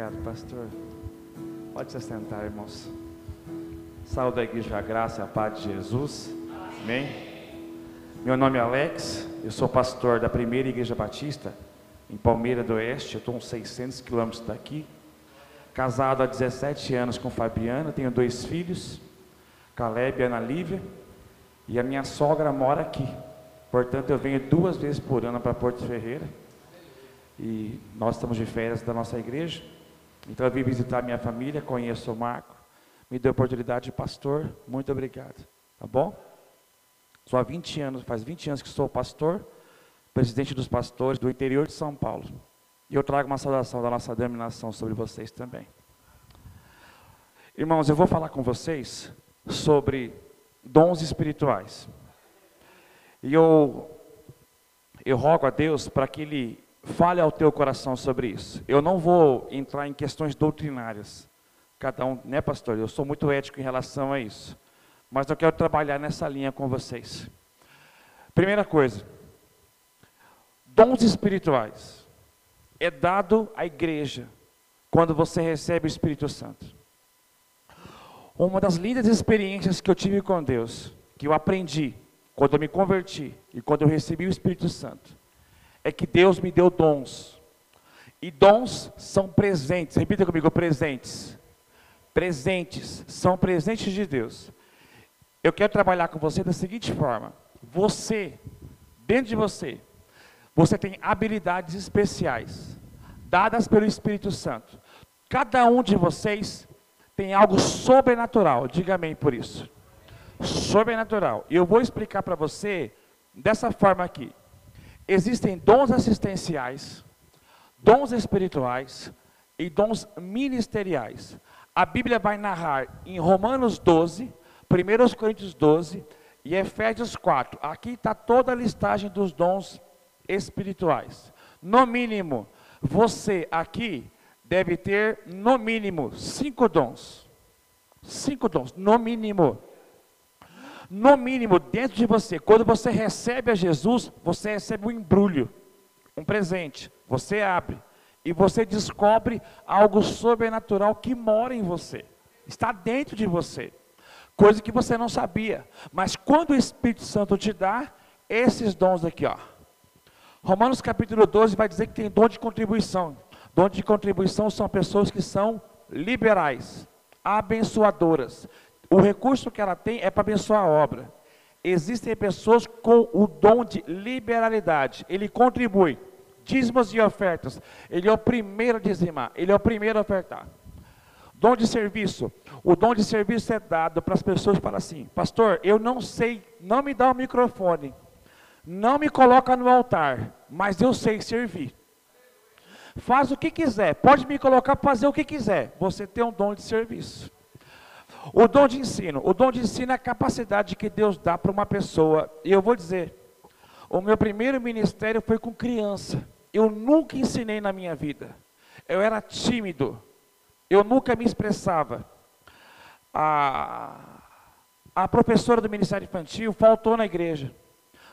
Obrigado, pastor. Pode se sentar, irmãos. Saúde a igreja, a graça a paz de Jesus. Amém. Meu nome é Alex, eu sou pastor da primeira igreja batista em Palmeira do Oeste, eu estou uns 600 quilômetros daqui. Casado há 17 anos com Fabiana, tenho dois filhos, Caleb e Ana Lívia, e a minha sogra mora aqui. Portanto, eu venho duas vezes por ano para Porto Ferreira. E nós estamos de férias da nossa igreja. Então eu vim visitar minha família, conheço o Marco. Me deu a oportunidade de pastor. Muito obrigado. Tá bom? Sou há 20 anos, faz 20 anos que sou pastor, presidente dos pastores do interior de São Paulo. E eu trago uma saudação da nossa denominação sobre vocês também. Irmãos, eu vou falar com vocês sobre dons espirituais. E eu, eu rogo a Deus para que Ele fale ao teu coração sobre isso. Eu não vou entrar em questões doutrinárias. Cada um, né, pastor? Eu sou muito ético em relação a isso. Mas eu quero trabalhar nessa linha com vocês. Primeira coisa, dons espirituais é dado à igreja quando você recebe o Espírito Santo. Uma das lindas experiências que eu tive com Deus, que eu aprendi quando eu me converti e quando eu recebi o Espírito Santo, é que Deus me deu dons. E dons são presentes. Repita comigo, presentes. Presentes são presentes de Deus. Eu quero trabalhar com você da seguinte forma: você, dentro de você, você tem habilidades especiais, dadas pelo Espírito Santo. Cada um de vocês tem algo sobrenatural. Diga amém por isso. Sobrenatural. Eu vou explicar para você dessa forma aqui existem dons assistenciais, dons espirituais e dons ministeriais. A Bíblia vai narrar em Romanos 12, 1 Coríntios 12 e Efésios 4. Aqui está toda a listagem dos dons espirituais. No mínimo, você aqui deve ter, no mínimo, cinco dons. Cinco dons, no mínimo no mínimo, dentro de você, quando você recebe a Jesus, você recebe um embrulho, um presente. Você abre e você descobre algo sobrenatural que mora em você, está dentro de você, coisa que você não sabia. Mas quando o Espírito Santo te dá esses dons aqui, ó. Romanos capítulo 12 vai dizer que tem dom de contribuição. Dom de contribuição são pessoas que são liberais, abençoadoras, o recurso que ela tem é para abençoar a obra. Existem pessoas com o dom de liberalidade. Ele contribui. Dízimos e ofertas. Ele é o primeiro a dizimar. Ele é o primeiro a ofertar. Dom de serviço. O dom de serviço é dado para as pessoas falam assim: Pastor, eu não sei, não me dá o microfone. Não me coloca no altar, mas eu sei servir. Faz o que quiser, pode me colocar para fazer o que quiser. Você tem um dom de serviço. O dom de ensino. O dom de ensino é a capacidade que Deus dá para uma pessoa. E eu vou dizer, o meu primeiro ministério foi com criança. Eu nunca ensinei na minha vida. Eu era tímido. Eu nunca me expressava. A, a professora do Ministério Infantil faltou na igreja.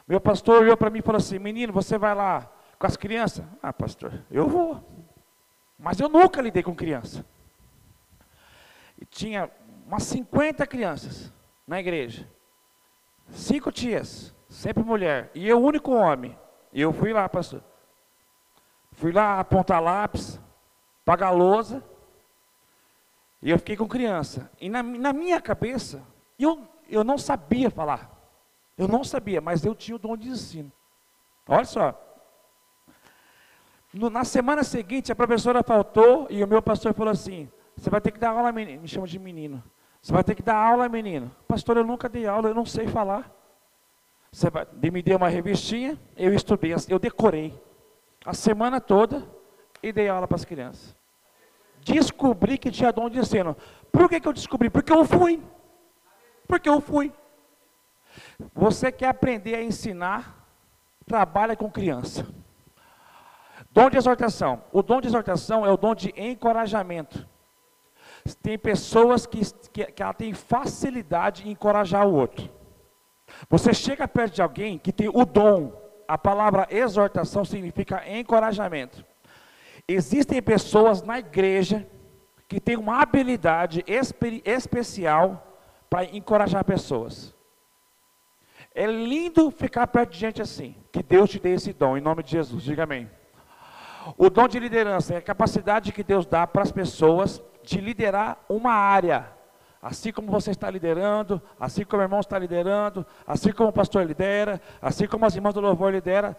Meu pastor olhou para mim e falou assim: Menino, você vai lá com as crianças? Ah, pastor, eu vou. Mas eu nunca lidei com criança. E tinha umas 50 crianças na igreja. Cinco tias, sempre mulher. E eu, único homem. E eu fui lá, pastor. Fui lá apontar lápis, pagar lousa. E eu fiquei com criança. E na, na minha cabeça, eu, eu não sabia falar. Eu não sabia, mas eu tinha o dom de ensino. Olha só. No, na semana seguinte, a professora faltou e o meu pastor falou assim: Você vai ter que dar aula, menino. Me chama de menino. Você vai ter que dar aula, menino. Pastor, eu nunca dei aula, eu não sei falar. Você vai, me deu uma revistinha, eu estudei, eu decorei a semana toda e dei aula para as crianças. Descobri que tinha dom de ensino. Por que, que eu descobri? Porque eu fui. Porque eu fui. Você quer aprender a ensinar? Trabalha com criança. Dom de exortação. O dom de exortação é o dom de encorajamento. Tem pessoas que, que, que ela tem facilidade em encorajar o outro. Você chega perto de alguém que tem o dom, a palavra exortação significa encorajamento. Existem pessoas na igreja que têm uma habilidade espe especial para encorajar pessoas. É lindo ficar perto de gente assim. Que Deus te dê esse dom, em nome de Jesus. Diga amém. O dom de liderança é a capacidade que Deus dá para as pessoas de liderar uma área. Assim como você está liderando, assim como o irmão está liderando, assim como o pastor lidera, assim como as irmãs do louvor lideram,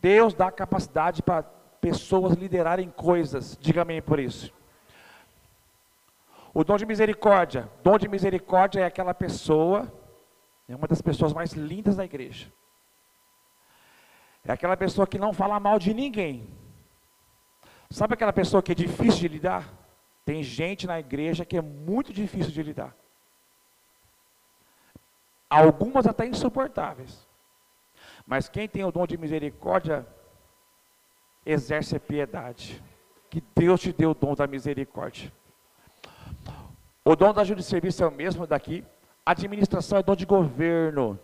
Deus dá capacidade para pessoas liderarem coisas. Diga amém por isso. O dom de misericórdia. Dom de misericórdia é aquela pessoa, é uma das pessoas mais lindas da igreja. É aquela pessoa que não fala mal de ninguém. Sabe aquela pessoa que é difícil de lidar? Tem gente na igreja que é muito difícil de lidar. Algumas até insuportáveis. Mas quem tem o dom de misericórdia, exerce a piedade. Que Deus te deu o dom da misericórdia. O dom da ajuda de serviço é o mesmo daqui. Administração é dom de governo.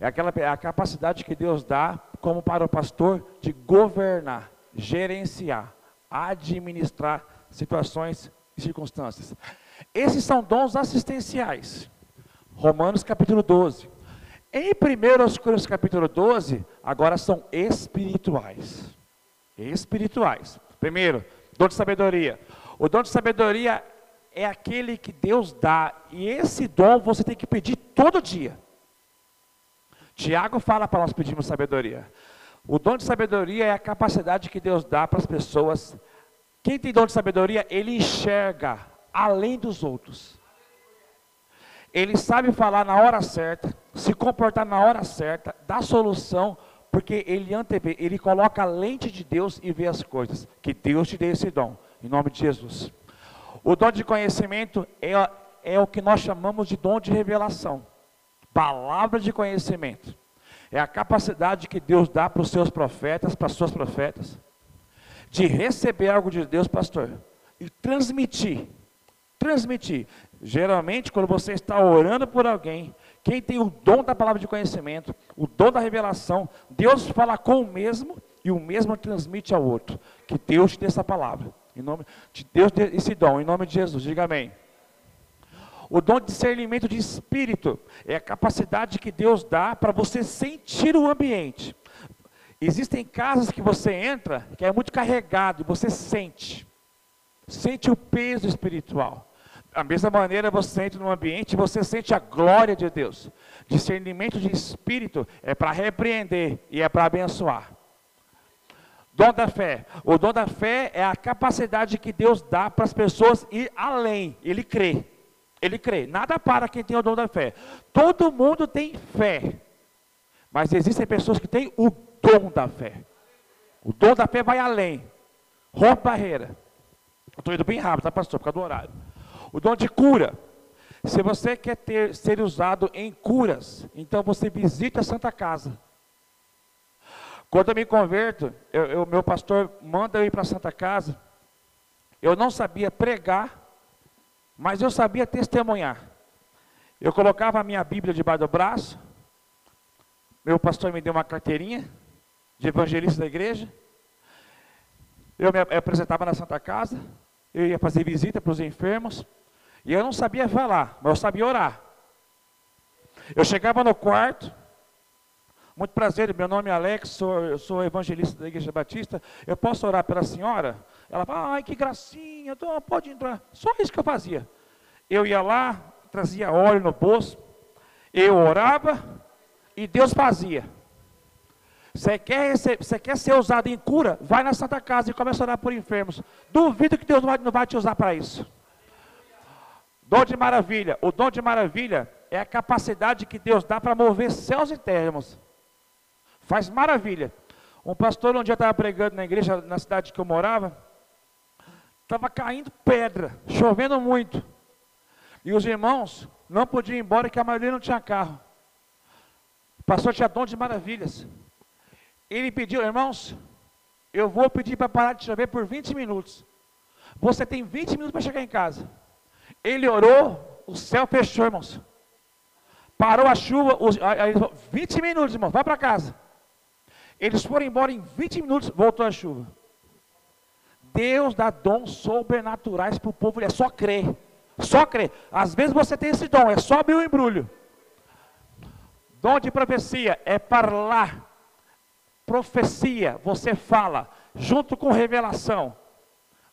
É aquela é a capacidade que Deus dá, como para o pastor, de governar, gerenciar, administrar situações e circunstâncias. Esses são dons assistenciais. Romanos capítulo 12. Em 1 Coríntios capítulo 12, agora são espirituais. Espirituais. Primeiro, dom de sabedoria. O dom de sabedoria é aquele que Deus dá, e esse dom você tem que pedir todo dia. Tiago fala para nós pedirmos sabedoria. O dom de sabedoria é a capacidade que Deus dá para as pessoas. Quem tem dom de sabedoria, ele enxerga além dos outros. Ele sabe falar na hora certa, se comportar na hora certa, dar solução, porque ele antevê, ele coloca a lente de Deus e vê as coisas. Que Deus te dê esse dom, em nome de Jesus. O dom de conhecimento é, é o que nós chamamos de dom de revelação. Palavra de conhecimento. É a capacidade que Deus dá para os seus profetas, para as suas profetas, de receber algo de Deus, pastor, e transmitir. Transmitir. Geralmente, quando você está orando por alguém, quem tem o dom da palavra de conhecimento, o dom da revelação, Deus fala com o mesmo e o mesmo transmite ao outro. Que Deus te dê essa palavra. Em nome de Deus, esse dom, em nome de Jesus, diga amém. O dom de discernimento de espírito é a capacidade que Deus dá para você sentir o ambiente. Existem casas que você entra que é muito carregado e você sente, sente o peso espiritual. Da mesma maneira, você entra num ambiente e você sente a glória de Deus. Discernimento de espírito é para repreender e é para abençoar. Dom da fé. O dom da fé é a capacidade que Deus dá para as pessoas ir além. Ele crê. Ele crê. Nada para quem tem o dom da fé. Todo mundo tem fé. Mas existem pessoas que têm o dom da fé. O dom da fé vai além. Rompe barreira. Estou indo bem rápido, tá, pastor? Por causa do horário. O dom de cura. Se você quer ter, ser usado em curas, então você visite a Santa Casa. Quando eu me converto, eu, meu pastor manda eu ir para a Santa Casa. Eu não sabia pregar, mas eu sabia testemunhar. Eu colocava a minha Bíblia debaixo do braço. Meu pastor me deu uma carteirinha de evangelista da igreja. Eu me apresentava na Santa Casa. Eu ia fazer visita para os enfermos. E eu não sabia falar, mas eu sabia orar. Eu chegava no quarto, muito prazer, meu nome é Alex, sou, eu sou evangelista da Igreja Batista. Eu posso orar pela senhora? Ela fala, ai que gracinha, então pode entrar. Só isso que eu fazia. Eu ia lá, trazia óleo no bolso, eu orava e Deus fazia. Você quer, você quer ser usado em cura? Vai na Santa Casa e começa a orar por enfermos. Duvido que Deus não vai, não vai te usar para isso. Dom de maravilha. O dom de maravilha é a capacidade que Deus dá para mover céus e terras. Faz maravilha. Um pastor, um dia estava pregando na igreja, na cidade que eu morava, estava caindo pedra, chovendo muito. E os irmãos não podiam ir embora, que a maioria não tinha carro. O pastor tinha dom de maravilhas. Ele pediu, irmãos, eu vou pedir para parar de chover por 20 minutos. Você tem 20 minutos para chegar em casa. Ele orou, o céu fechou, irmãos. Parou a chuva, os, aí, 20 minutos, irmãos, vai para casa. Eles foram embora em 20 minutos, voltou a chuva. Deus dá dons sobrenaturais para o povo, é só crer. Só crer. Às vezes você tem esse dom, é só abrir o embrulho. Dom de profecia é falar. Profecia, você fala, junto com revelação.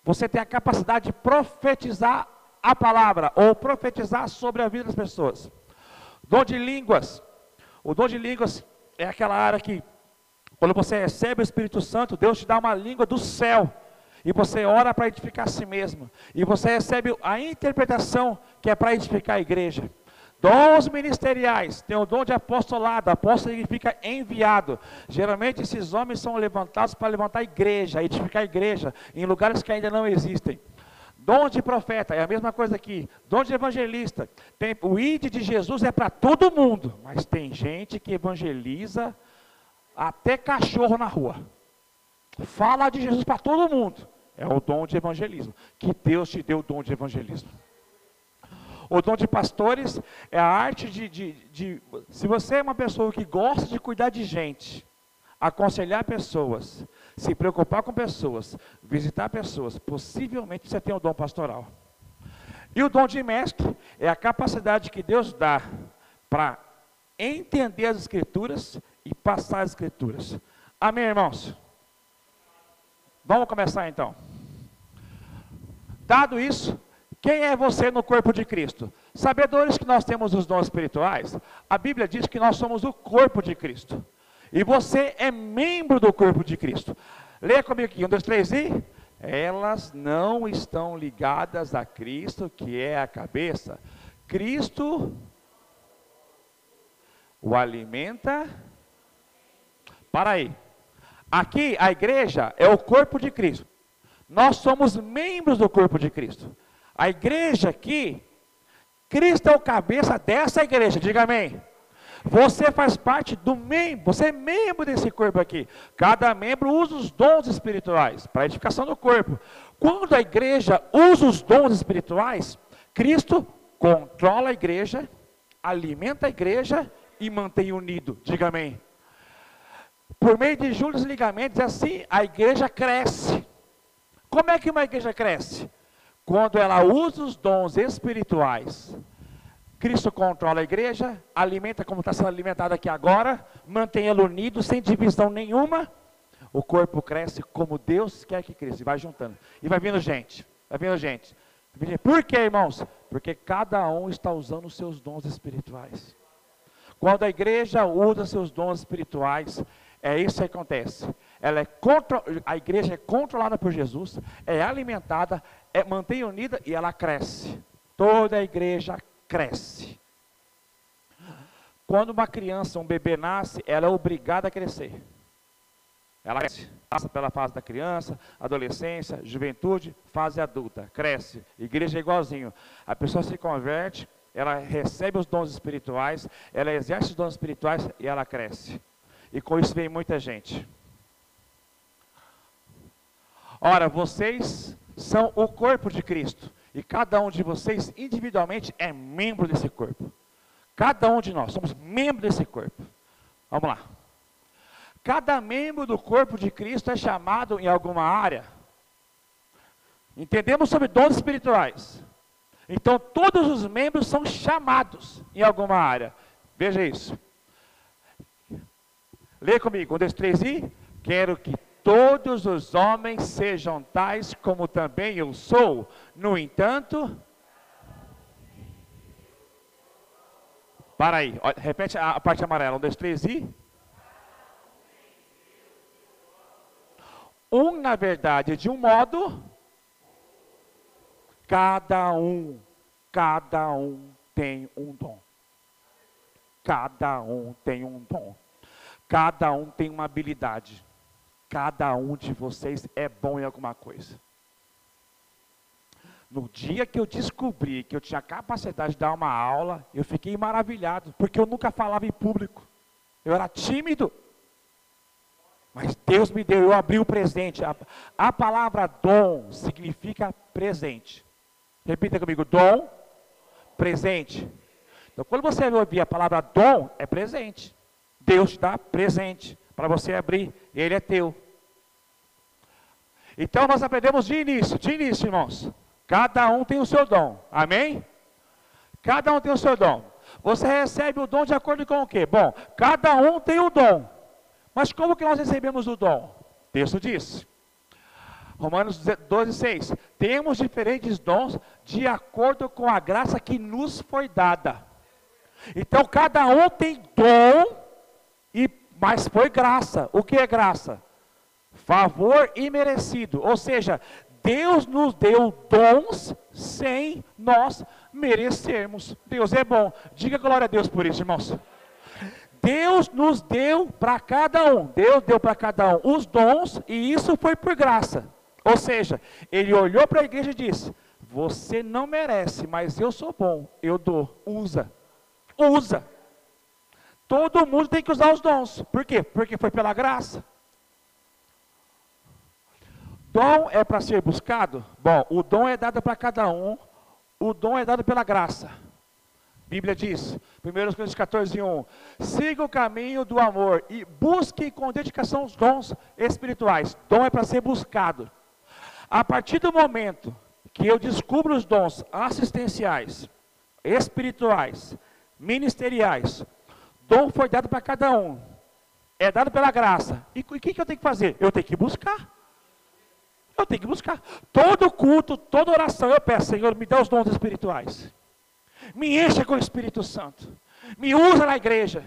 Você tem a capacidade de profetizar a palavra, ou profetizar sobre a vida das pessoas. Dom de línguas. O dom de línguas é aquela área que, quando você recebe o Espírito Santo, Deus te dá uma língua do céu. E você ora para edificar a si mesmo. E você recebe a interpretação que é para edificar a igreja. Dons ministeriais, tem o dom de apostolado, apóstolo significa enviado. Geralmente esses homens são levantados para levantar a igreja, edificar a igreja, em lugares que ainda não existem. Dom de profeta, é a mesma coisa aqui. Dom de evangelista, tem, o ID de Jesus é para todo mundo, mas tem gente que evangeliza até cachorro na rua. Fala de Jesus para todo mundo. É o dom de evangelismo. Que Deus te deu o dom de evangelismo. O dom de pastores é a arte de, de, de, Se você é uma pessoa que gosta de cuidar de gente, aconselhar pessoas, se preocupar com pessoas, visitar pessoas, possivelmente você tem o dom pastoral. E o dom de mestre é a capacidade que Deus dá para entender as Escrituras e passar as Escrituras. Amém, irmãos? Vamos começar então. Dado isso, quem é você no corpo de Cristo? Sabedores que nós temos os dons espirituais, a Bíblia diz que nós somos o corpo de Cristo. E você é membro do corpo de Cristo. Leia comigo aqui, um, dois, três e. Elas não estão ligadas a Cristo, que é a cabeça. Cristo o alimenta. Para aí. Aqui a igreja é o corpo de Cristo. Nós somos membros do corpo de Cristo. A igreja aqui, Cristo é o cabeça dessa igreja, diga amém. Você faz parte do membro, você é membro desse corpo aqui. Cada membro usa os dons espirituais para a edificação do corpo. Quando a igreja usa os dons espirituais, Cristo controla a igreja, alimenta a igreja e mantém unido. Diga amém. Por meio de juros ligamentos, assim a igreja cresce. Como é que uma igreja cresce? Quando ela usa os dons espirituais, Cristo controla a igreja, alimenta como está sendo alimentado aqui agora, mantém ela unido, sem divisão nenhuma. O corpo cresce como Deus quer que cresça, e vai juntando. E vai vindo gente, vai vindo gente. Por quê, irmãos? Porque cada um está usando os seus dons espirituais. Quando a igreja usa seus dons espirituais, é isso que acontece. Ela é contro... A igreja é controlada por Jesus, é alimentada, é, mantém unida e ela cresce. Toda a igreja cresce. Quando uma criança, um bebê nasce, ela é obrigada a crescer. Ela cresce, passa pela fase da criança, adolescência, juventude, fase adulta, cresce. Igreja é igualzinho. A pessoa se converte, ela recebe os dons espirituais, ela exerce os dons espirituais e ela cresce. E com isso vem muita gente. Ora, vocês são o corpo de Cristo. E cada um de vocês, individualmente, é membro desse corpo. Cada um de nós somos membro desse corpo. Vamos lá. Cada membro do corpo de Cristo é chamado em alguma área. Entendemos sobre dons espirituais. Então, todos os membros são chamados em alguma área. Veja isso. Lê comigo. Um, dois, três e. Quero que todos os homens sejam tais como também eu sou. No entanto, para aí, repete a parte amarela, um, dois, três e. Um, na verdade, de um modo, cada um, cada um tem um dom. Cada um tem um dom. Cada um tem uma habilidade. Cada um de vocês é bom em alguma coisa. No dia que eu descobri que eu tinha capacidade de dar uma aula, eu fiquei maravilhado, porque eu nunca falava em público. Eu era tímido. Mas Deus me deu, eu abri o presente. A, a palavra dom significa presente. Repita comigo: dom, presente. Então, quando você ouvir a palavra dom, é presente. Deus te dá presente para você abrir, ele é teu. Então nós aprendemos de início, de início, irmãos. Cada um tem o seu dom. Amém? Cada um tem o seu dom. Você recebe o dom de acordo com o quê? Bom, cada um tem o dom. Mas como que nós recebemos o dom? O texto diz. Romanos 12, 6. Temos diferentes dons de acordo com a graça que nos foi dada. Então cada um tem dom, mas foi graça. O que é graça? Favor imerecido. Ou seja, Deus nos deu dons sem nós merecermos. Deus é bom. Diga glória a Deus por isso, irmãos. Deus nos deu para cada um. Deus deu para cada um os dons e isso foi por graça. Ou seja, ele olhou para a igreja e disse: Você não merece, mas eu sou bom, eu dou. Usa. Usa. Todo mundo tem que usar os dons. Por quê? Porque foi pela graça. Dom é para ser buscado? Bom, o dom é dado para cada um, o dom é dado pela graça. Bíblia diz, 1 Coríntios 14, 1, siga o caminho do amor e busque com dedicação os dons espirituais. Dom é para ser buscado. A partir do momento que eu descubro os dons assistenciais, espirituais, ministeriais, dom foi dado para cada um. É dado pela graça. E o que, que eu tenho que fazer? Eu tenho que buscar. Eu tenho que buscar. Todo culto, toda oração, eu peço, Senhor, me dá os dons espirituais. Me encha com o Espírito Santo. Me usa na igreja.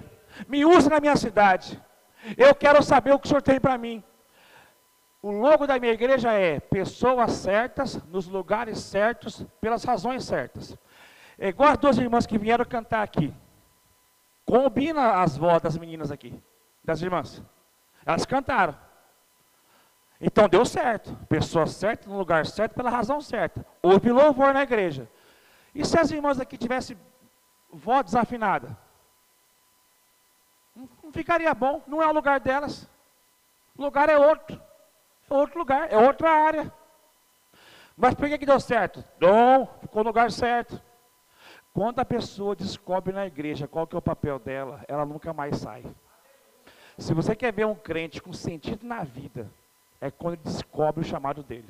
Me usa na minha cidade. Eu quero saber o que o Senhor tem para mim. O logo da minha igreja é pessoas certas, nos lugares certos, pelas razões certas. É igual as duas irmãs que vieram cantar aqui. Combina as vozes das meninas aqui, das irmãs. Elas cantaram. Então deu certo. Pessoa certa, no lugar certo, pela razão certa. Houve louvor na igreja. E se as irmãs aqui tivessem voz desafinada? Não, ficaria bom, não é o lugar delas. O lugar é outro. É outro lugar, é outra área. Mas por que, que deu certo? Dom, ficou no lugar certo. Quando a pessoa descobre na igreja qual que é o papel dela, ela nunca mais sai. Se você quer ver um crente com sentido na vida, é quando ele descobre o chamado dele.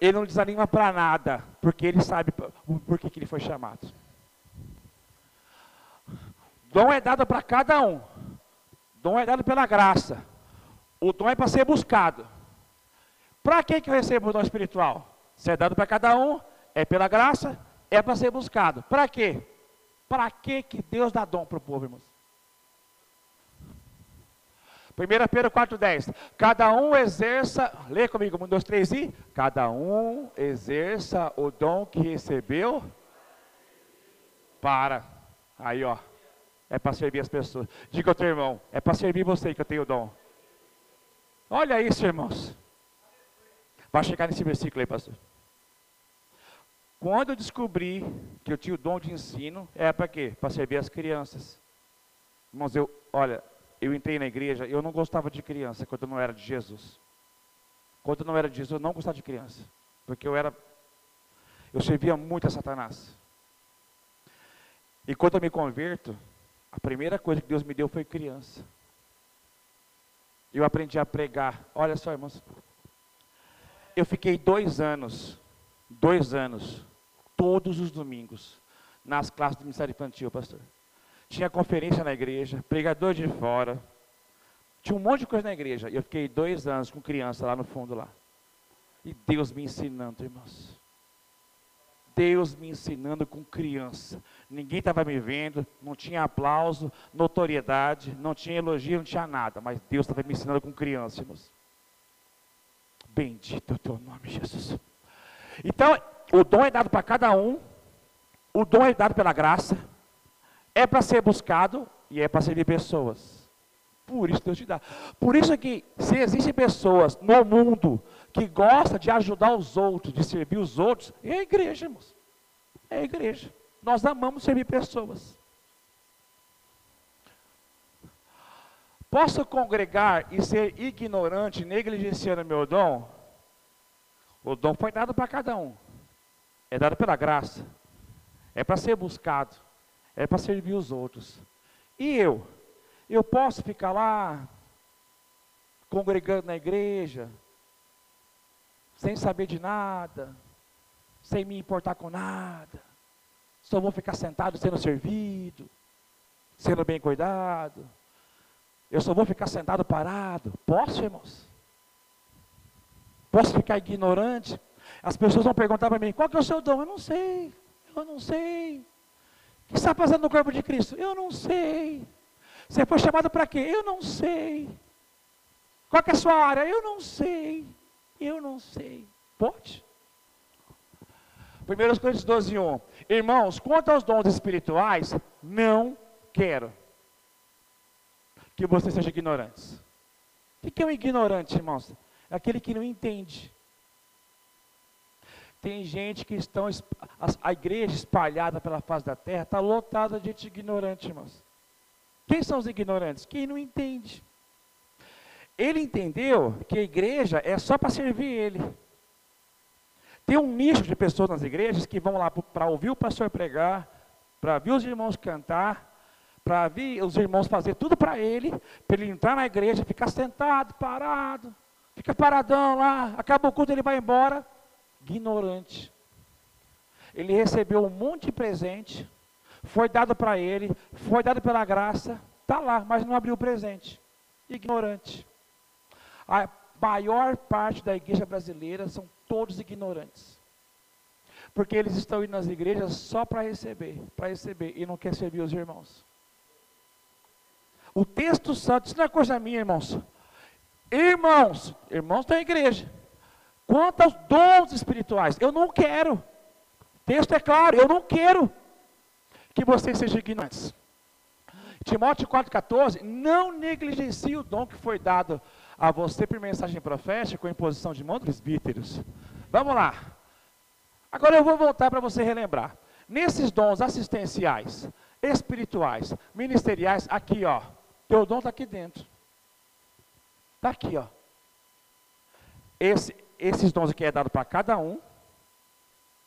Ele não desanima para nada, porque ele sabe por que, ele foi chamado. Dom é dado para cada um. Dom é dado pela graça. O dom é para ser buscado. Para que, que eu recebo o dom espiritual? Se é dado para cada um, é pela graça, é para ser buscado. Para quê? Para que, que Deus dá dom para o povo, irmãos? 1 Pedro 4,10. Cada um exerça, lê comigo, 1, 2, 3 e. Cada um exerça o dom que recebeu para. Aí, ó. É para servir as pessoas. Diga ao teu irmão, é para servir você que eu tenho o dom. Olha isso, irmãos. Vai chegar nesse versículo aí, pastor. Quando eu descobri que eu tinha o dom de ensino, é para quê? Para servir as crianças. Irmãos, eu, olha, eu entrei na igreja, eu não gostava de criança quando eu não era de Jesus. Quando eu não era de Jesus, eu não gostava de criança. Porque eu era, eu servia muito a Satanás. E quando eu me converto, a primeira coisa que Deus me deu foi criança. Eu aprendi a pregar. Olha só, irmãos. Eu fiquei dois anos, dois anos, todos os domingos, nas classes do Ministério Infantil, pastor tinha conferência na igreja, pregador de fora, tinha um monte de coisa na igreja. E eu fiquei dois anos com criança lá no fundo lá. E Deus me ensinando, irmãos. Deus me ensinando com criança. Ninguém estava me vendo, não tinha aplauso, notoriedade, não tinha elogio, não tinha nada. Mas Deus estava me ensinando com criança, irmãos. Bendito é o teu nome, Jesus. Então, o dom é dado para cada um. O dom é dado pela graça é para ser buscado e é para servir pessoas. Por isso Deus te dá. Por isso que se existem pessoas no mundo que gostam de ajudar os outros, de servir os outros, é a igreja, irmãos. É a igreja. Nós amamos servir pessoas. Posso congregar e ser ignorante, negligenciando meu dom? O dom foi dado para cada um. É dado pela graça. É para ser buscado é para servir os outros. E eu? Eu posso ficar lá, congregando na igreja, sem saber de nada, sem me importar com nada. Só vou ficar sentado sendo servido, sendo bem cuidado. Eu só vou ficar sentado parado. Posso, irmãos? Posso ficar ignorante? As pessoas vão perguntar para mim: qual que é o seu dom? Eu não sei. Eu não sei. O que está fazendo no corpo de Cristo? Eu não sei. Você foi chamado para quê? Eu não sei. Qual que é a sua área? Eu não sei. Eu não sei. Pode? 1 Coríntios 12, 1. Irmãos, quanto aos dons espirituais, não quero que vocês sejam ignorantes. O que é um ignorante, irmãos? É aquele que não entende. Tem gente que estão, a, igreja espalhada pela face da terra está lotada de gente ignorante, irmãos. Quem são os ignorantes? Quem não entende. Ele entendeu que a igreja é só para servir ele. Tem um nicho de pessoas nas igrejas que vão lá para ouvir o pastor pregar, para ouvir os irmãos cantar, para ouvir os irmãos fazer tudo para ele, para ele entrar na igreja, ficar sentado, parado, fica paradão lá, acaba o culto, ele vai embora, ignorante. Ele recebeu um monte de presente, foi dado para ele, foi dado pela graça, está lá, mas não abriu o presente. Ignorante. A maior parte da igreja brasileira são todos ignorantes. Porque eles estão indo nas igrejas só para receber, para receber, e não quer servir os irmãos. O texto santo, isso não é coisa minha, irmãos. Irmãos, irmãos da igreja. Quanto aos dons espirituais, eu não quero. Texto é claro, eu não quero que vocês sejam ignorantes. Timóteo 4,14, não negligencie o dom que foi dado a você por mensagem profética com imposição de mão dos presbíteros. Vamos lá. Agora eu vou voltar para você relembrar. Nesses dons assistenciais, espirituais, ministeriais, aqui ó, teu dom está aqui dentro. Está aqui ó. Esse, esses dons aqui é dado para cada um,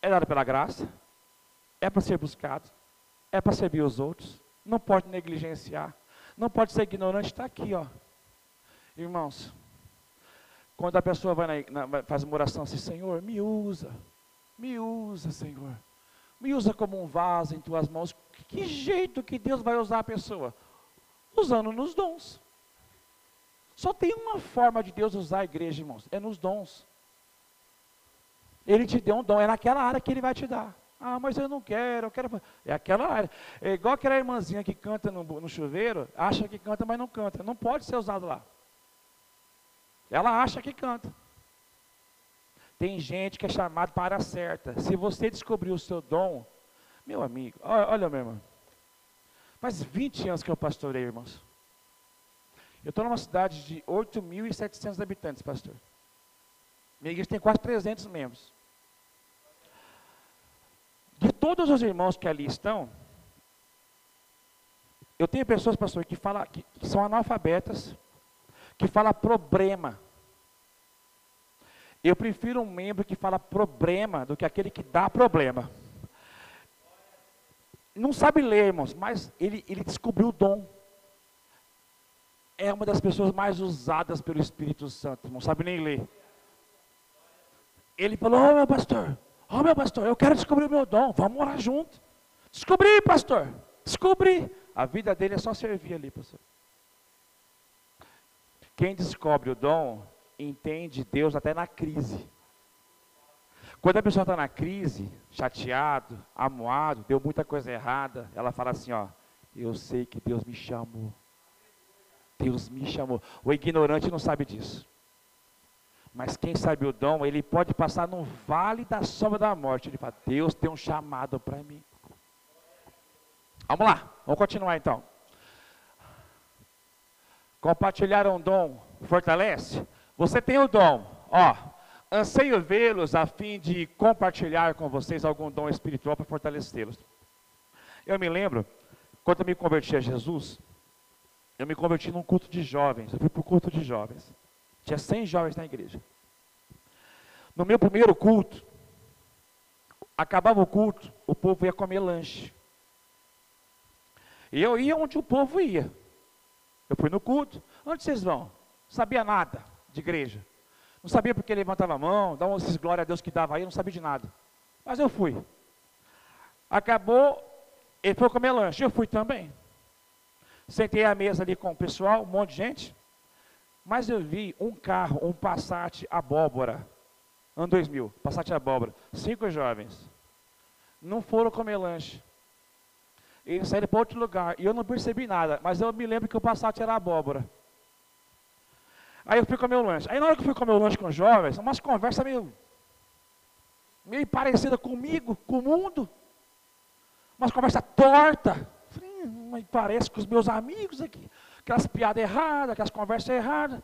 é dado pela graça, é para ser buscado, é para servir os outros, não pode negligenciar, não pode ser ignorante, está aqui ó. Irmãos, quando a pessoa vai na, na, faz uma oração assim, Senhor, me usa, me usa, Senhor. Me usa como um vaso em tuas mãos. Que jeito que Deus vai usar a pessoa? Usando nos dons. Só tem uma forma de Deus usar a igreja, irmãos, é nos dons. Ele te deu um dom, é naquela área que ele vai te dar. Ah, mas eu não quero, eu quero. É aquela área. É igual aquela irmãzinha que canta no, no chuveiro, acha que canta, mas não canta. Não pode ser usado lá. Ela acha que canta. Tem gente que é chamado para a certa. Se você descobrir o seu dom, meu amigo, olha, meu irmão. Faz 20 anos que eu pastorei, irmãos. Eu estou numa cidade de 8.700 habitantes, pastor. Minha igreja tem quase 300 membros. De todos os irmãos que ali estão, eu tenho pessoas, pastor, que, fala, que, que são analfabetas, que fala problema. Eu prefiro um membro que fala problema do que aquele que dá problema. Não sabe ler, irmãos, mas ele, ele descobriu o dom. É uma das pessoas mais usadas pelo Espírito Santo, não sabe nem ler. Ele falou: Ô oh, meu pastor, ô oh, meu pastor, eu quero descobrir o meu dom, vamos orar junto. Descobri, pastor, descobri. A vida dele é só servir ali, pastor. Quem descobre o dom, entende Deus até na crise. Quando a pessoa está na crise, chateado, amuado, deu muita coisa errada, ela fala assim, ó, eu sei que Deus me chamou. Deus me chamou. O ignorante não sabe disso. Mas quem sabe o dom, ele pode passar no vale da sombra da morte. Ele fala, Deus tem um chamado para mim. Vamos lá, vamos continuar então. Compartilhar um dom fortalece? Você tem o dom, ó. Anseio vê-los a fim de compartilhar com vocês algum dom espiritual para fortalecê-los. Eu me lembro, quando eu me converti a Jesus, eu me converti num culto de jovens. Eu fui para o culto de jovens. Tinha 100 jovens na igreja. No meu primeiro culto, acabava o culto, o povo ia comer lanche. E eu ia onde o povo ia. Eu fui no culto. Onde vocês vão? Sabia nada de igreja. Não sabia porque levantava a mão, dava esses glória a Deus que dava aí, não sabia de nada. Mas eu fui. Acabou, ele foi comer lanche, eu fui também. Sentei à mesa ali com o pessoal, um monte de gente. Mas eu vi um carro, um Passat abóbora, ano 2000, Passat abóbora, cinco jovens. Não foram comer lanche. Eles saíram para outro lugar. E eu não percebi nada, mas eu me lembro que o Passat era abóbora. Aí eu fui comer o lanche. Aí na hora que eu fui comer o lanche com os jovens, umas conversas meio, meio parecidas comigo, com o mundo. Umas conversas tortas. Falei, parece com os meus amigos aqui. Aquelas piadas erradas, aquelas conversas erradas.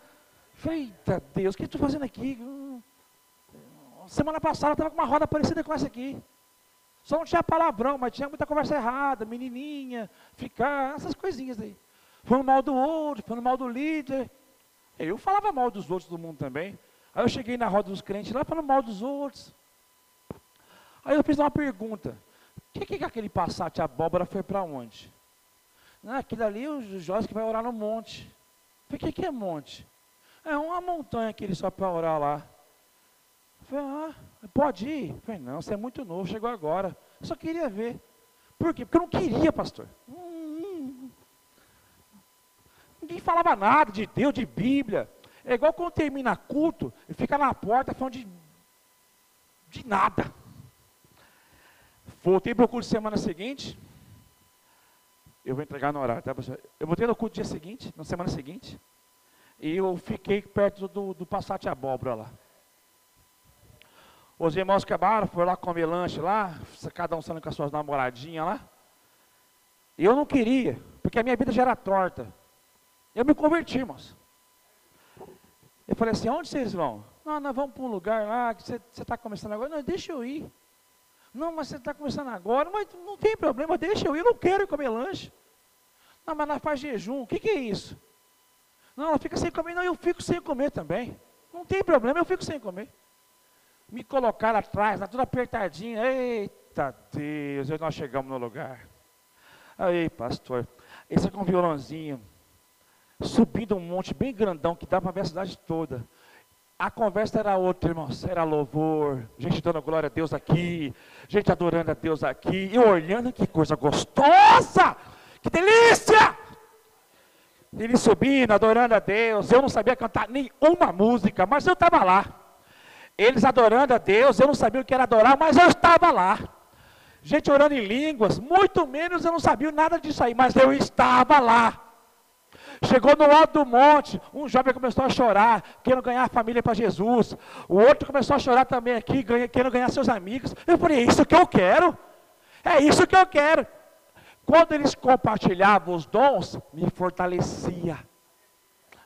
Eita Deus, o que estou fazendo aqui? Hum. Semana passada estava com uma roda parecida com essa aqui. Só não tinha palavrão, mas tinha muita conversa errada, menininha, ficar, essas coisinhas aí. Falando mal do outro, falando mal do líder. Eu falava mal dos outros do mundo também. Aí eu cheguei na roda dos crentes lá falando mal dos outros. Aí eu fiz uma pergunta. O que, que aquele Passat abóbora foi para onde? Não, aquilo ali, os jovens que vai orar no monte. o que, é monte? É uma montanha que ele só para orar lá. Eu falei, ah, pode ir? Eu falei, não, você é muito novo, chegou agora. Eu só queria ver. Por quê? Porque eu não queria, pastor. Ninguém falava nada de Deus, de Bíblia. É igual quando termina culto e fica na porta falando de, de nada. Voltei para o culto semana seguinte. Eu vou entregar no horário, tá, pessoal? Eu voltei no culto dia seguinte, na semana seguinte. E eu fiquei perto do, do Passat Abóbora lá. Os irmãos acabaram, foram lá comer lanche lá, cada um saindo com as suas namoradinhas lá. E eu não queria, porque a minha vida já era torta. Eu me converti, irmãos. Eu falei assim, onde vocês vão? Não, nós vamos para um lugar lá, que você está começando agora. Não, deixa eu ir. Não, mas você está começando agora, mas não tem problema, deixa eu ir, eu não quero comer lanche. Não, mas nós faz jejum, o que, que é isso? Não, ela fica sem comer, não, eu fico sem comer também. Não tem problema, eu fico sem comer. Me colocaram atrás, lá tudo apertadinho. Eita Deus, nós chegamos no lugar. Aí, pastor, esse é com um violãozinho subindo um monte bem grandão que dá para ver a cidade toda. A conversa era outra, irmãos, era louvor, gente dando glória a Deus aqui, gente adorando a Deus aqui, e olhando que coisa gostosa, que delícia! Ele subindo, adorando a Deus, eu não sabia cantar nenhuma música, mas eu estava lá. Eles adorando a Deus, eu não sabia o que era adorar, mas eu estava lá. Gente orando em línguas, muito menos eu não sabia nada disso aí, mas eu estava lá. Chegou no alto do monte, um jovem começou a chorar, querendo ganhar a família para Jesus. O outro começou a chorar também aqui, querendo ganhar seus amigos. Eu falei, é isso que eu quero. É isso que eu quero. Quando eles compartilhavam os dons, me fortalecia.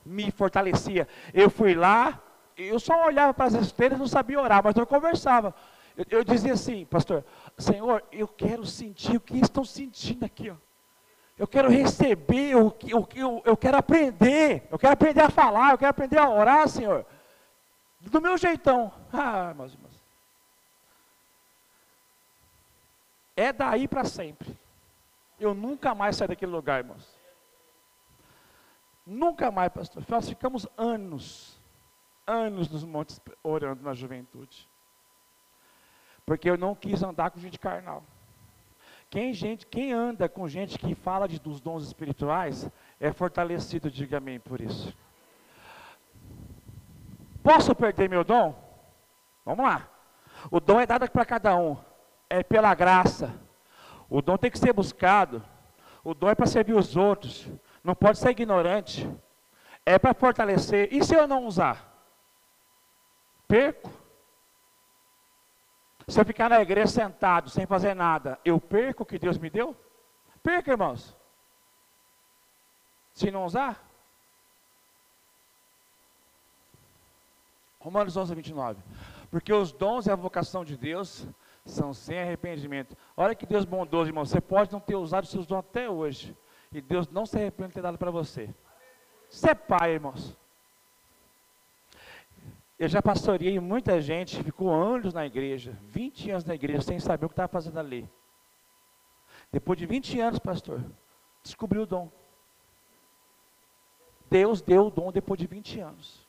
Me fortalecia. Eu fui lá, eu só olhava para as estrelas, não sabia orar, mas eu conversava. Eu, eu dizia assim, pastor, Senhor, eu quero sentir o que estão sentindo aqui, ó. Eu quero receber o que eu, eu, eu quero aprender. Eu quero aprender a falar, eu quero aprender a orar, Senhor. Do meu jeitão. Ah, meus irmãos. É daí para sempre. Eu nunca mais saio daquele lugar, irmãos. Nunca mais, pastor. Nós ficamos anos, anos nos montes orando na juventude. Porque eu não quis andar com gente carnal. Quem, gente, quem anda com gente que fala de, dos dons espirituais é fortalecido, diga amém por isso. Posso perder meu dom? Vamos lá. O dom é dado para cada um, é pela graça. O dom tem que ser buscado. O dom é para servir os outros. Não pode ser ignorante. É para fortalecer. E se eu não usar? Perco. Se eu ficar na igreja sentado, sem fazer nada, eu perco o que Deus me deu? Perca, irmãos. Se não usar. Romanos 11, 29. Porque os dons e a vocação de Deus são sem arrependimento. Olha que Deus bondoso, irmão. Você pode não ter usado os seus dons até hoje. E Deus não se arrepende de ter dado para você. Você é pai, irmãos. Eu já pastoreei muita gente, ficou anos na igreja, 20 anos na igreja, sem saber o que estava fazendo ali. Depois de 20 anos, pastor, descobriu o dom. Deus deu o dom depois de 20 anos.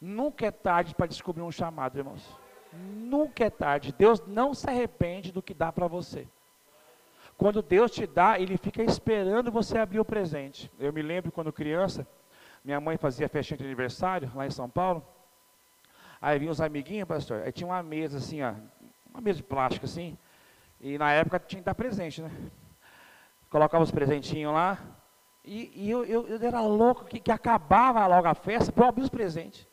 Nunca é tarde para descobrir um chamado, irmãos. Nunca é tarde. Deus não se arrepende do que dá para você. Quando Deus te dá, Ele fica esperando você abrir o presente. Eu me lembro quando criança, minha mãe fazia festinha de aniversário lá em São Paulo. Aí vinha os amiguinhos, pastor. Aí tinha uma mesa assim, ó, uma mesa de plástico assim. E na época tinha que dar presente, né? Colocava os presentinhos lá. E, e eu, eu, eu, era louco que, que acabava logo a festa para abrir os presentes.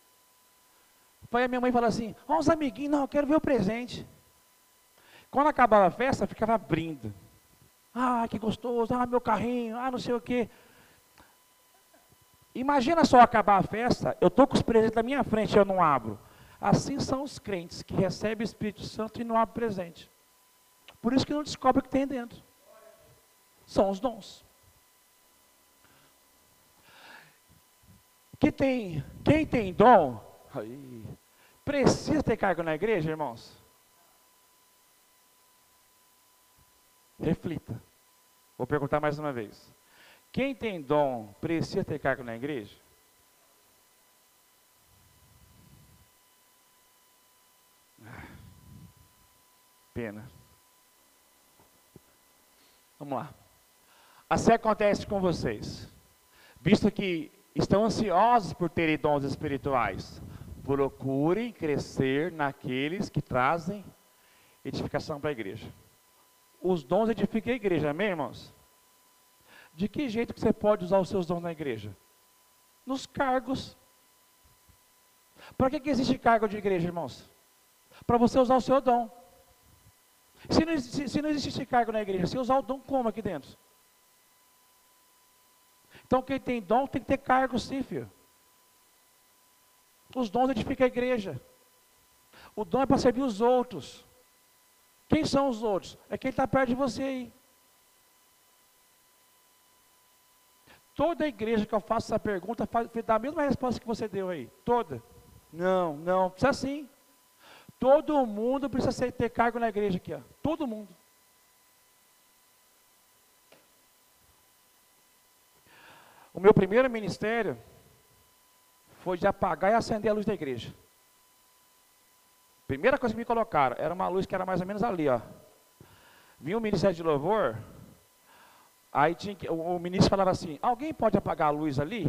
Aí a minha mãe falou assim, ó, os amiguinhos, não, eu quero ver o presente. Quando acabava a festa, ficava abrindo. Ah, que gostoso, ah, meu carrinho, ah, não sei o quê. Imagina só acabar a festa, eu estou com os presentes na minha frente, eu não abro. Assim são os crentes que recebem o Espírito Santo e não abrem presente. Por isso que não descobre o que tem dentro. São os dons. Que tem, quem tem dom, precisa ter cargo na igreja, irmãos? Reflita. Vou perguntar mais uma vez. Quem tem dom precisa ter cargo na igreja? Ah, pena. Vamos lá. Assim acontece com vocês. Visto que estão ansiosos por terem dons espirituais, procurem crescer naqueles que trazem edificação para a igreja. Os dons edificam a igreja, amém, irmãos? De que jeito que você pode usar os seus dons na igreja? Nos cargos. Para que, que existe cargo de igreja, irmãos? Para você usar o seu dom. Se não, se, se não existe cargo na igreja, você usar o dom como aqui dentro? Então quem tem dom tem que ter cargo sim, filho. Os dons edificam a igreja. O dom é para servir os outros. Quem são os outros? É quem está perto de você aí. Toda igreja que eu faço essa pergunta faz, dá a mesma resposta que você deu aí. Toda. Não, não, precisa sim. Todo mundo precisa ter cargo na igreja aqui, ó. Todo mundo. O meu primeiro ministério foi de apagar e acender a luz da igreja. Primeira coisa que me colocaram, era uma luz que era mais ou menos ali, ó. Vinha o ministério de louvor, aí tinha que, o, o, ministro falava assim, alguém pode apagar a luz ali?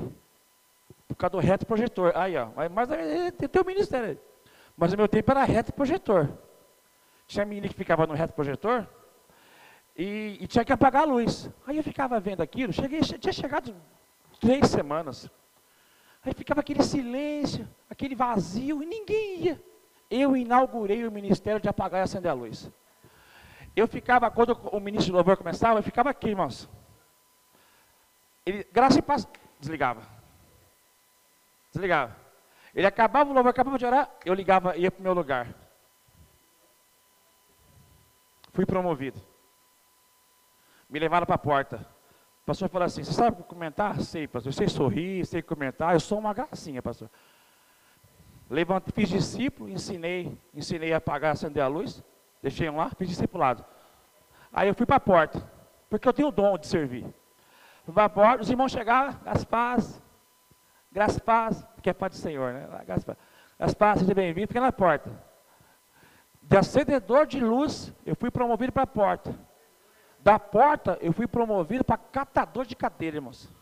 Por causa do reto projetor. Aí, ó, mas tem o ministério. Mas o meu tempo era reto projetor. Tinha menino que ficava no reto projetor e, e, tinha que apagar a luz. Aí eu ficava vendo aquilo, cheguei, tinha chegado três semanas. Aí ficava aquele silêncio, aquele vazio, e ninguém ia. Eu inaugurei o ministério de apagar e acender a luz. Eu ficava, quando o ministro de louvor começava, eu ficava aqui, irmãos. Ele, graça e paz, desligava. Desligava. Ele acabava o louvor, acabava de orar, eu ligava, ia para o meu lugar. Fui promovido. Me levaram para a porta. O pastor falou assim: Você sabe comentar? Sei, pastor. Sei sorrir, sei comentar. Eu sou uma gracinha, pastor. Levantei, fiz discípulo, ensinei, ensinei a apagar, acender a luz. Deixei um lá, fiz discipulado. Aí eu fui para a porta, porque eu tenho o dom de servir. Fui para a porta, os irmãos chegaram, as paz, graças paz, que é paz do Senhor, né? Graças paz. Paz, seja bem-vindo, fica na porta. De acendedor de luz, eu fui promovido para a porta. Da porta, eu fui promovido para catador de cadeira, irmãos.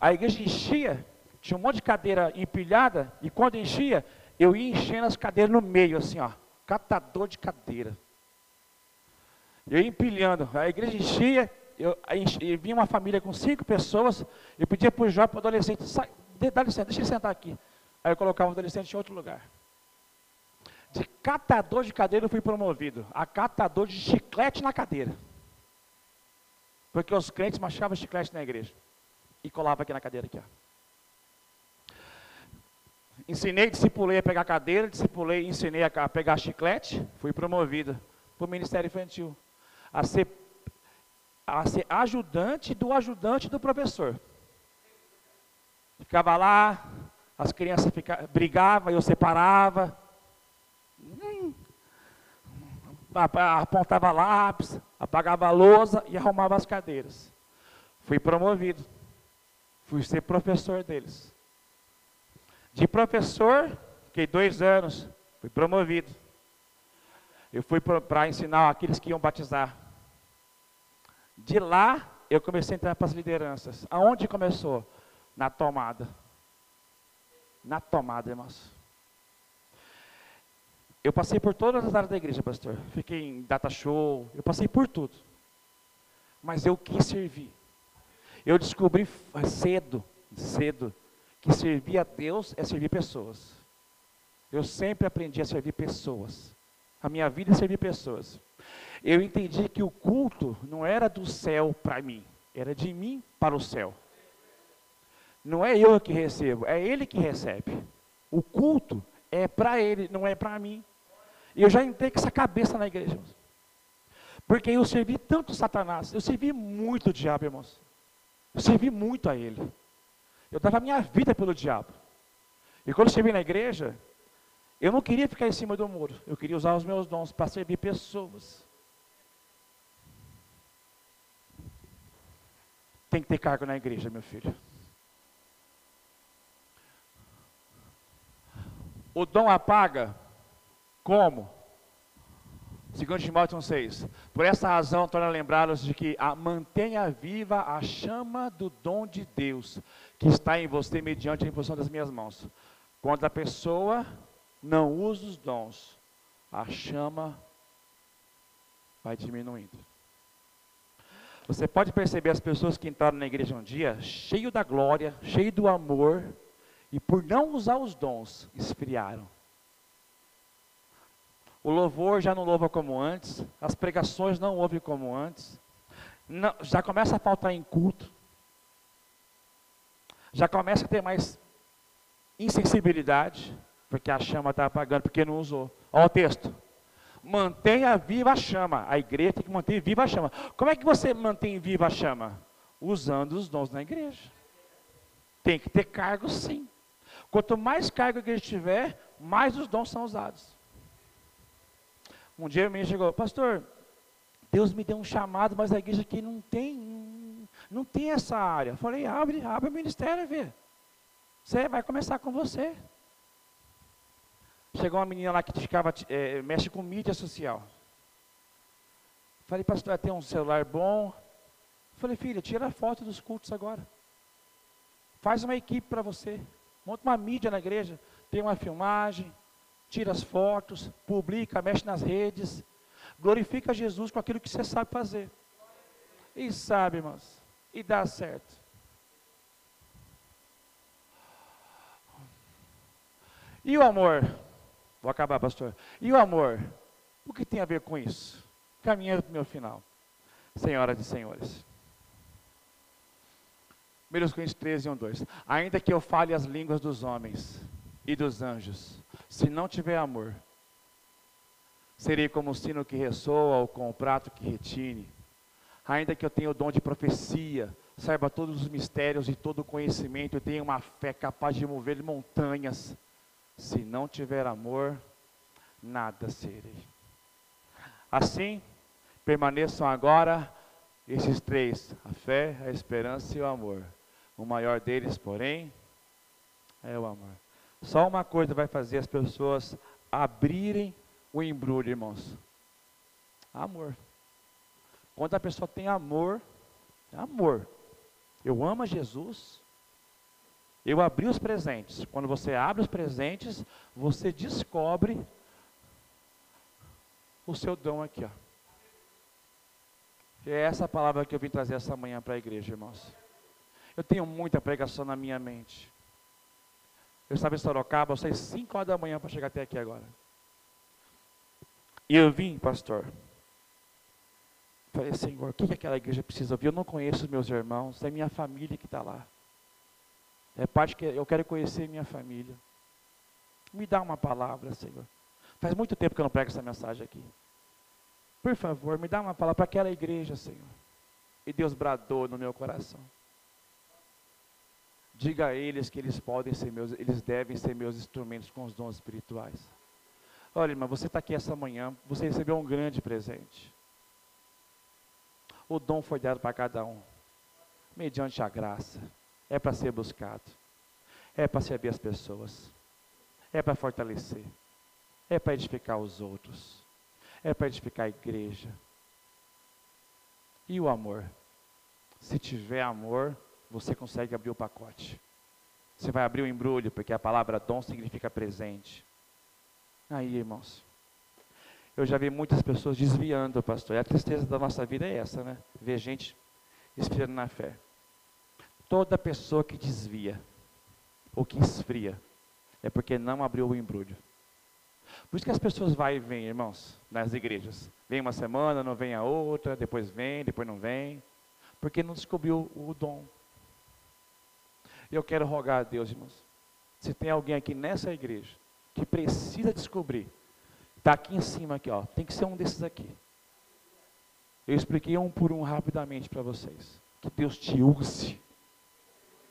A igreja enchia, tinha um monte de cadeira empilhada, e quando enchia, eu ia enchendo as cadeiras no meio, assim, ó. Catador de cadeira. Eu empilhando. A igreja enchia, eu, eu vinha uma família com cinco pessoas, eu pedia para o jovem, para o adolescente, sai, dá licença, deixa ele sentar aqui. Aí eu colocava o adolescente em outro lugar. De catador de cadeira eu fui promovido a catador de chiclete na cadeira. Porque os crentes machavam chiclete na igreja. E colavam aqui na cadeira aqui, ó. Ensinei, discipulei a pegar cadeira, discipulei, ensinei a pegar chiclete, fui promovido para o Ministério Infantil. A ser, a ser ajudante do ajudante do professor. Ficava lá, as crianças brigavam, eu separava. Hum, apontava lápis, apagava a lousa e arrumava as cadeiras. Fui promovido. Fui ser professor deles. De professor, fiquei dois anos, fui promovido. Eu fui para ensinar aqueles que iam batizar. De lá, eu comecei a entrar para as lideranças. Aonde começou? Na tomada. Na tomada, irmãos. Eu passei por todas as áreas da igreja, pastor. Fiquei em data show, eu passei por tudo. Mas eu quis servir. Eu descobri cedo, cedo, que servir a Deus é servir pessoas. Eu sempre aprendi a servir pessoas. A minha vida é servir pessoas. Eu entendi que o culto não era do céu para mim, era de mim para o céu. Não é eu que recebo, é ele que recebe. O culto é para ele, não é para mim. E eu já entrei com essa cabeça na igreja. Porque eu servi tanto Satanás, eu servi muito o diabo, irmãos. Eu servi muito a ele. Eu dava a minha vida pelo diabo. E quando cheguei na igreja, eu não queria ficar em cima do muro. Eu queria usar os meus dons para servir pessoas. Tem que ter cargo na igreja, meu filho. O dom apaga como? Segundo Timóteo 6. Por essa razão, torna lembrá-los de que a, mantenha viva a chama do dom de Deus que está em você mediante a imposição das minhas mãos. Quando a pessoa não usa os dons, a chama vai diminuindo. Você pode perceber as pessoas que entraram na igreja um dia, cheio da glória, cheio do amor, e por não usar os dons, esfriaram. O louvor já não louva como antes, as pregações não ouvem como antes, não, já começa a faltar em culto, já começa a ter mais insensibilidade, porque a chama está apagando, porque não usou. Olha o texto. Mantenha viva a chama. A igreja tem que manter viva a chama. Como é que você mantém viva a chama? Usando os dons na igreja. Tem que ter cargo sim. Quanto mais cargo a igreja tiver, mais os dons são usados. Um dia a minha chegou, pastor, Deus me deu um chamado, mas a igreja aqui não tem, não tem essa área. Eu falei, abre, abre o ministério, vê. Você vai começar com você. Chegou uma menina lá que ficava, é, mexe com mídia social. Falei, pastor, tem um celular bom. Falei, filha, tira foto dos cultos agora. Faz uma equipe para você. Monta uma mídia na igreja. Tem uma filmagem. Tira as fotos. Publica, mexe nas redes. Glorifica Jesus com aquilo que você sabe fazer. E sabe, irmãos. E dá certo. E o amor? Vou acabar, pastor. E o amor? O que tem a ver com isso? Caminhando para o meu final. Senhoras e senhores. 1 Coríntios 13, 1, 2. Ainda que eu fale as línguas dos homens e dos anjos, se não tiver amor, serei como o sino que ressoa ou com o prato que retine. Ainda que eu tenha o dom de profecia, saiba todos os mistérios e todo o conhecimento, eu tenho uma fé capaz de mover montanhas, se não tiver amor, nada serei. Assim, permaneçam agora esses três: a fé, a esperança e o amor. O maior deles, porém, é o amor. Só uma coisa vai fazer as pessoas abrirem o embrulho, irmãos: amor. Quando a pessoa tem amor, amor. Eu amo a Jesus, eu abri os presentes. Quando você abre os presentes, você descobre o seu dom aqui, ó. É essa palavra que eu vim trazer essa manhã para a igreja, irmãos. Eu tenho muita pregação na minha mente. Eu estava em Sorocaba, eu saí 5 horas da manhã para chegar até aqui agora. E eu vim, pastor. Falei, Senhor, o que, que aquela igreja precisa ouvir? Eu não conheço os meus irmãos, é minha família que está lá. É parte que eu quero conhecer minha família. Me dá uma palavra, Senhor. Faz muito tempo que eu não prego essa mensagem aqui. Por favor, me dá uma palavra para aquela igreja, Senhor. E Deus bradou no meu coração. Diga a eles que eles podem ser meus, eles devem ser meus instrumentos com os dons espirituais. Olha, irmã, você está aqui essa manhã, você recebeu um grande presente. O dom foi dado para cada um, mediante a graça. É para ser buscado. é para servir as pessoas, é para fortalecer, é para edificar os outros, é para edificar a igreja. E o amor? Se tiver amor, você consegue abrir o pacote. Você vai abrir o embrulho, porque a palavra dom significa presente. Aí, irmãos, eu já vi muitas pessoas desviando, pastor. E a tristeza da nossa vida é essa, né? Ver gente esfriando na fé. Toda pessoa que desvia, ou que esfria, é porque não abriu o embrulho. Por isso que as pessoas vão e vêm, irmãos, nas igrejas. Vem uma semana, não vem a outra, depois vem, depois não vem. Porque não descobriu o dom. Eu quero rogar a Deus, irmãos. Se tem alguém aqui nessa igreja que precisa descobrir, está aqui em cima aqui, ó, tem que ser um desses aqui. Eu expliquei um por um rapidamente para vocês. Que Deus te use.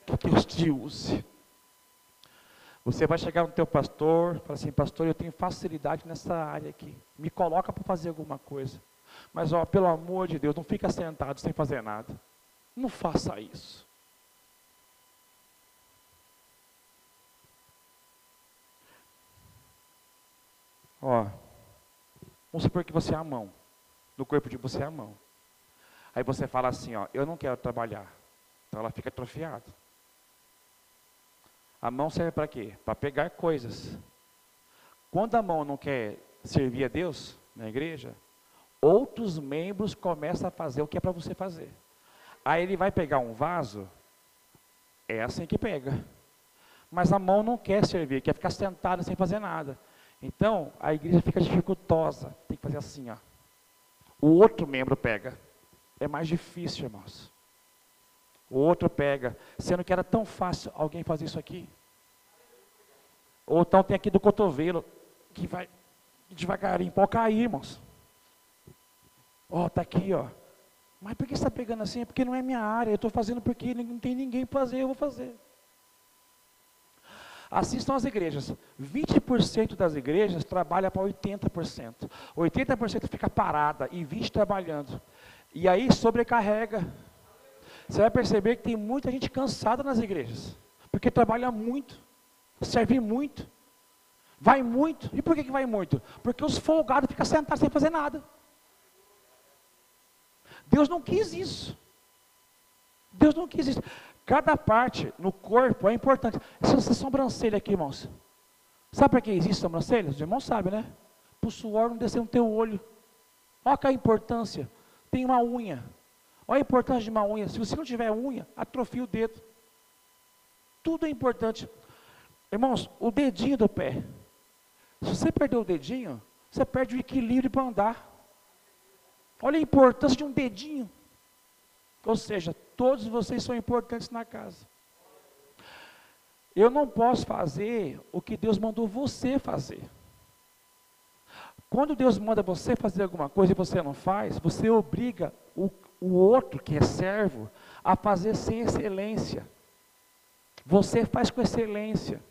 Que Deus te use. Você vai chegar no teu pastor, falar assim, pastor, eu tenho facilidade nessa área aqui. Me coloca para fazer alguma coisa. Mas ó, pelo amor de Deus, não fica sentado sem fazer nada. Não faça isso. Ó, vamos supor que você é a mão. No corpo de você é a mão. Aí você fala assim, ó, eu não quero trabalhar. Então ela fica atrofiada. A mão serve para quê? Para pegar coisas. Quando a mão não quer servir a Deus na igreja, outros membros começam a fazer o que é para você fazer. Aí ele vai pegar um vaso, é assim que pega. Mas a mão não quer servir, quer ficar sentada sem fazer nada. Então, a igreja fica dificultosa. Tem que fazer assim, ó. O outro membro pega. É mais difícil, irmãos. O outro pega. Sendo que era tão fácil alguém fazer isso aqui. Ou então tem aqui do cotovelo, que vai devagarinho, pode cair, irmãos. Ó, tá aqui, ó. Mas por que está pegando assim? É porque não é minha área. Eu estou fazendo porque não tem ninguém para fazer, eu vou fazer. Assistam às igrejas. 20% das igrejas trabalha para 80%. 80% fica parada e 20% trabalhando. E aí sobrecarrega. Você vai perceber que tem muita gente cansada nas igrejas. Porque trabalha muito, serve muito, vai muito. E por que, que vai muito? Porque os folgados ficam sentados sem fazer nada. Deus não quis isso. Deus não quis isso. Cada parte no corpo é importante. Essa sobrancelha aqui, irmãos. Sabe para que existe sobrancelha? Os irmãos sabem, né? Para o suor não descer no teu olho. Olha a importância. Tem uma unha. Olha a importância de uma unha. Se você não tiver unha, atrofia o dedo. Tudo é importante. Irmãos, o dedinho do pé. Se você perder o dedinho, você perde o equilíbrio para andar. Olha a importância de um dedinho. Ou seja, todos vocês são importantes na casa. Eu não posso fazer o que Deus mandou você fazer. Quando Deus manda você fazer alguma coisa e você não faz, você obriga o, o outro, que é servo, a fazer sem excelência. Você faz com excelência.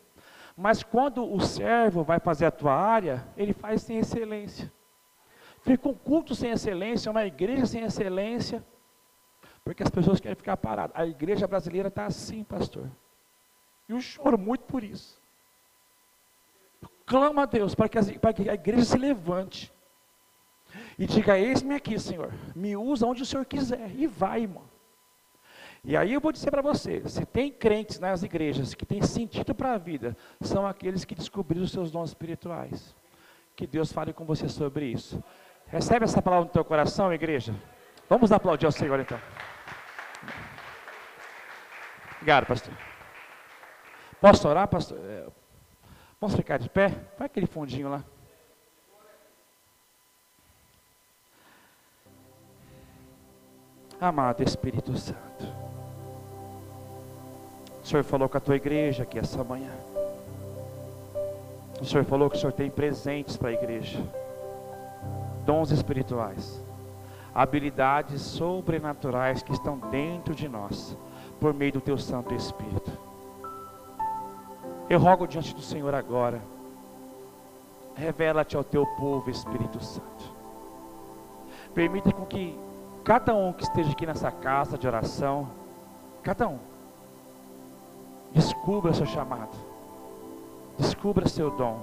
Mas quando o servo vai fazer a tua área, ele faz sem excelência. Fica um culto sem excelência, uma igreja sem excelência. Porque as pessoas querem ficar paradas. A igreja brasileira está assim, pastor. E eu choro muito por isso. Clama a Deus para que, as, para que a igreja se levante. E diga, eis-me aqui, Senhor. Me usa onde o Senhor quiser. E vai, irmão. E aí eu vou dizer para você, se tem crentes nas igrejas que têm sentido para a vida, são aqueles que descobriram os seus dons espirituais. Que Deus fale com você sobre isso. Recebe essa palavra no teu coração, igreja? Vamos aplaudir ao Senhor então. Obrigado, pastor. Posso orar, pastor? É, vamos ficar de pé? Vai aquele fundinho lá. Amado Espírito Santo, o Senhor falou com a tua igreja aqui essa manhã. O Senhor falou que o Senhor tem presentes para a igreja, dons espirituais, habilidades sobrenaturais que estão dentro de nós por meio do teu Santo Espírito. Eu rogo diante do Senhor agora, revela-te ao teu povo, Espírito Santo. Permita com que cada um que esteja aqui nessa casa de oração, cada um, descubra seu chamado, descubra seu dom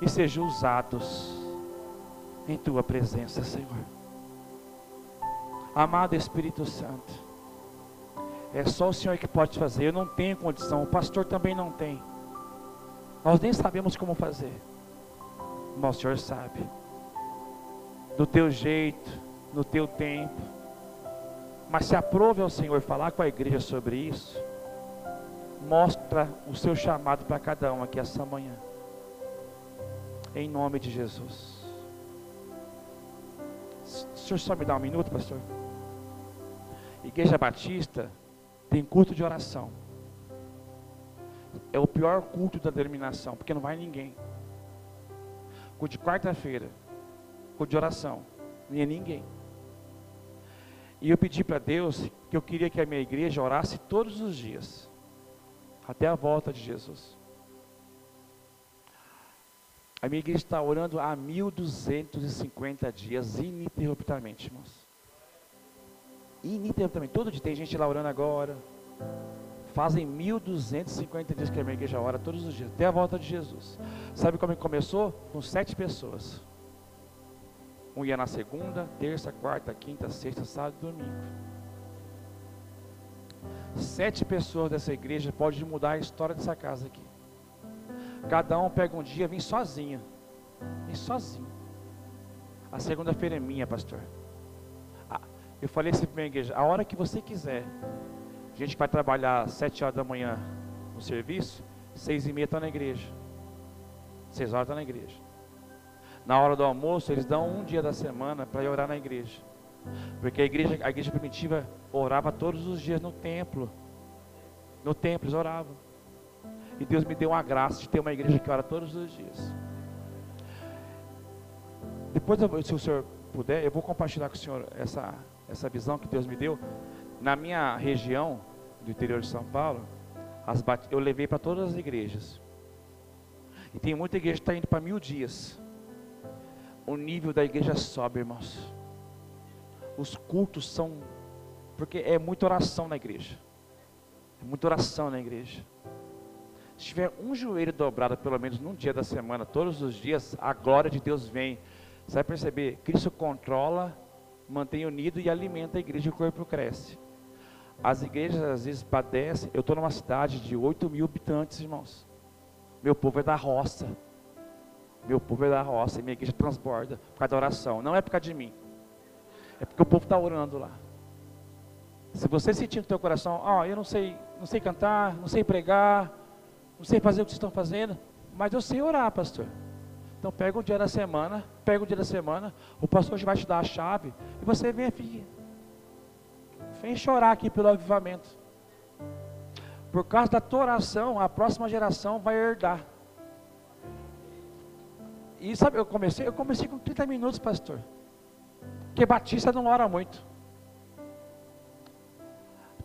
e sejam usados em tua presença, Senhor. Amado Espírito Santo, é só o Senhor que pode fazer. Eu não tenho condição, o pastor também não tem. Nós nem sabemos como fazer, mas o Senhor sabe. Do teu jeito, no teu tempo. Mas se aprove ao Senhor falar com a igreja sobre isso, mostra o seu chamado para cada um aqui essa manhã. Em nome de Jesus. O senhor só me dá um minuto, pastor? Igreja Batista tem culto de oração. É o pior culto da denominação, porque não vai ninguém. Culto de quarta-feira, culto de oração, nem é ninguém. E eu pedi para Deus que eu queria que a minha igreja orasse todos os dias, até a volta de Jesus. A minha igreja está orando há 1250 dias, ininterruptamente, irmãos. Ininterruptamente. Todo dia tem gente lá orando agora. Fazem 1250 dias que a minha igreja ora todos os dias, até a volta de Jesus. Sabe como começou? Com sete pessoas. Um ia na segunda, terça, quarta, quinta, sexta, sábado e domingo. Sete pessoas dessa igreja podem mudar a história dessa casa aqui. Cada um pega um dia, vem sozinho. Vem sozinho. A segunda-feira é minha, pastor. Eu falei assim para minha igreja, a hora que você quiser. A gente vai trabalhar sete horas da manhã no serviço, seis e meia está na igreja. Seis horas está na igreja. Na hora do almoço, eles dão um dia da semana para orar na igreja. Porque a igreja, a igreja primitiva orava todos os dias no templo. No templo, eles oravam. E Deus me deu uma graça de ter uma igreja que ora todos os dias. Depois, se o senhor puder, eu vou compartilhar com o senhor essa, essa visão que Deus me deu. Na minha região do interior de São Paulo, as eu levei para todas as igrejas. E tem muita igreja que está indo para mil dias. O nível da igreja sobe, irmãos. Os cultos são. Porque é muita oração na igreja. É muita oração na igreja. Se tiver um joelho dobrado, pelo menos num dia da semana, todos os dias, a glória de Deus vem. Você vai perceber, Cristo controla, mantém unido e alimenta a igreja o corpo cresce. As igrejas às vezes padecem. Eu estou numa cidade de 8 mil habitantes, irmãos. Meu povo é da roça. Meu povo é da roça e minha igreja transborda por causa da oração. Não é por causa de mim. É porque o povo está orando lá. Se você sentir no teu coração, ó, oh, eu não sei, não sei cantar, não sei pregar, não sei fazer o que vocês estão fazendo, mas eu sei orar, pastor. Então pega o dia da semana, pega o dia da semana, o pastor vai te dar a chave e você vem aqui. Vem chorar aqui pelo avivamento. Por causa da tua oração, a próxima geração vai herdar. E sabe, eu comecei, eu comecei com 30 minutos, pastor. Porque Batista não ora muito.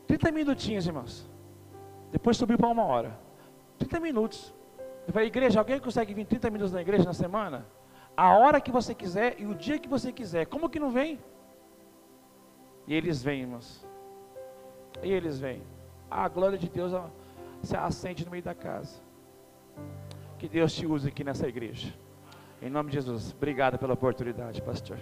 30 minutinhos, irmãos. Depois subiu para uma hora. 30 minutos. Eu falei, igreja, alguém consegue vir 30 minutos na igreja na semana? A hora que você quiser e o dia que você quiser. Como que não vem? E eles vêm, irmãos. E eles vêm. A glória de Deus se acende no meio da casa. Que Deus te use aqui nessa igreja. Em nome de Jesus. Obrigado pela oportunidade, pastor.